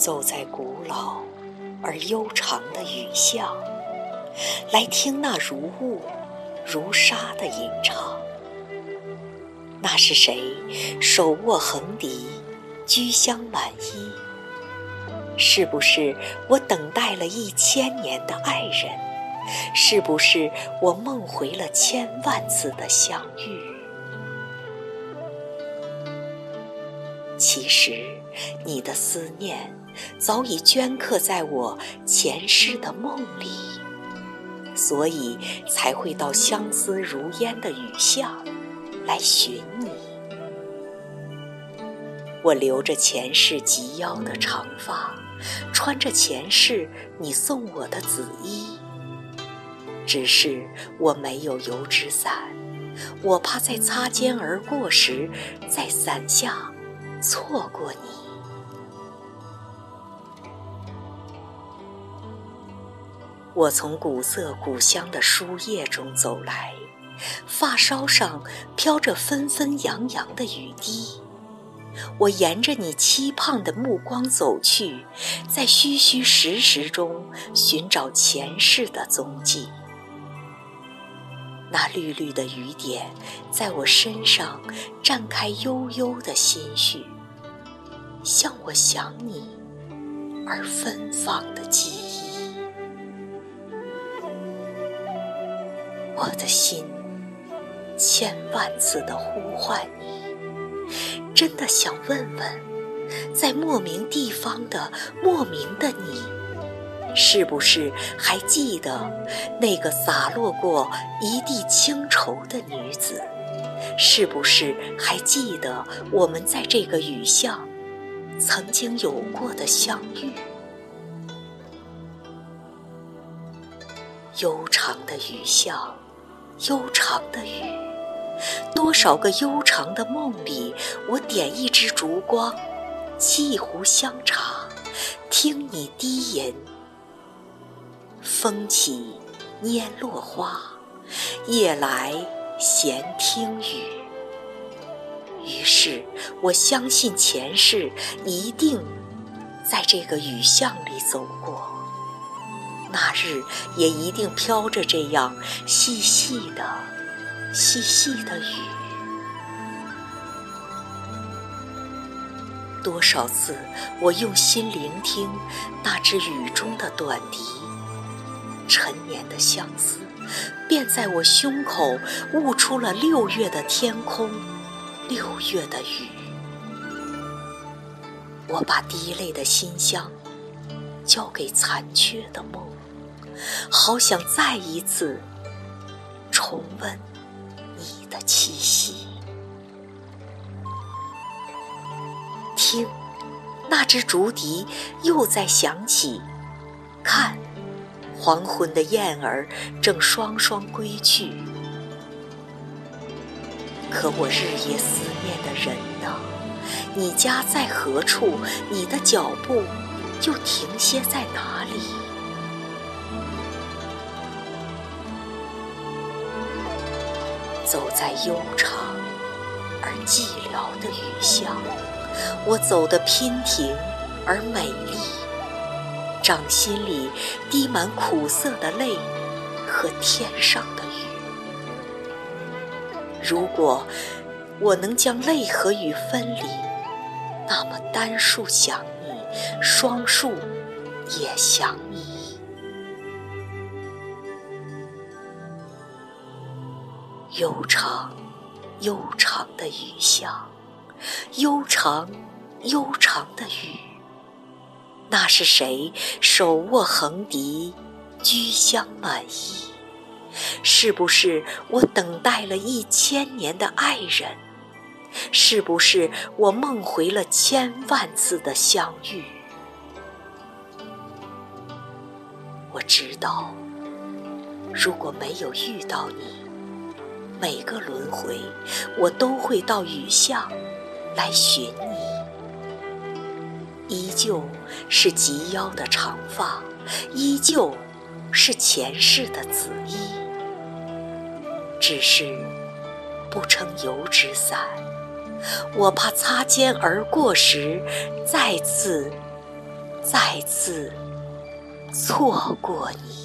走在古老而悠长的雨巷，来听那如雾如纱的吟唱。那是谁手握横笛，居香满衣？是不是我等待了一千年的爱人？是不是我梦回了千万次的相遇？其实，你的思念早已镌刻在我前世的梦里，所以才会到相思如烟的雨巷来寻你。我留着前世及腰的长发，穿着前世你送我的紫衣。只是我没有油纸伞，我怕在擦肩而过时，在伞下。错过你，我从古色古香的书页中走来，发梢上飘着纷纷扬扬的雨滴。我沿着你期盼的目光走去，在虚虚实实中寻找前世的踪迹。那绿绿的雨点，在我身上绽开悠悠的心绪，像我想你而芬芳的记忆。我的心千万次的呼唤你，真的想问问，在莫名地方的莫名的你。是不是还记得那个洒落过一地清愁的女子？是不是还记得我们在这个雨巷曾经有过的相遇？悠长的雨巷，悠长的雨，多少个悠长的梦里，我点一支烛光，沏一壶香茶，听你低吟。风起拈落花，夜来闲听雨。于是我相信前世一定在这个雨巷里走过，那日也一定飘着这样细细的、细细的雨。多少次我用心聆听那支雨中的短笛。陈年的相思，便在我胸口悟出了六月的天空，六月的雨。我把滴泪的馨香交给残缺的梦，好想再一次重温你的气息。听，那只竹笛又在响起，看。黄昏的燕儿正双双归去，可我日夜思念的人呢？你家在何处？你的脚步又停歇在哪里？走在悠长而寂寥的雨巷，我走得娉婷而美丽。掌心里滴满苦涩的泪和天上的雨。如果我能将泪和雨分离，那么单数想你，双数也想你。悠长悠长的雨巷，悠长悠长的雨。那是谁手握横笛，居香满衣？是不是我等待了一千年的爱人？是不是我梦回了千万次的相遇？我知道，如果没有遇到你，每个轮回我都会到雨巷来寻你。依旧是及腰的长发，依旧是前世的紫衣，只是不撑油纸伞，我怕擦肩而过时再次再次错过你。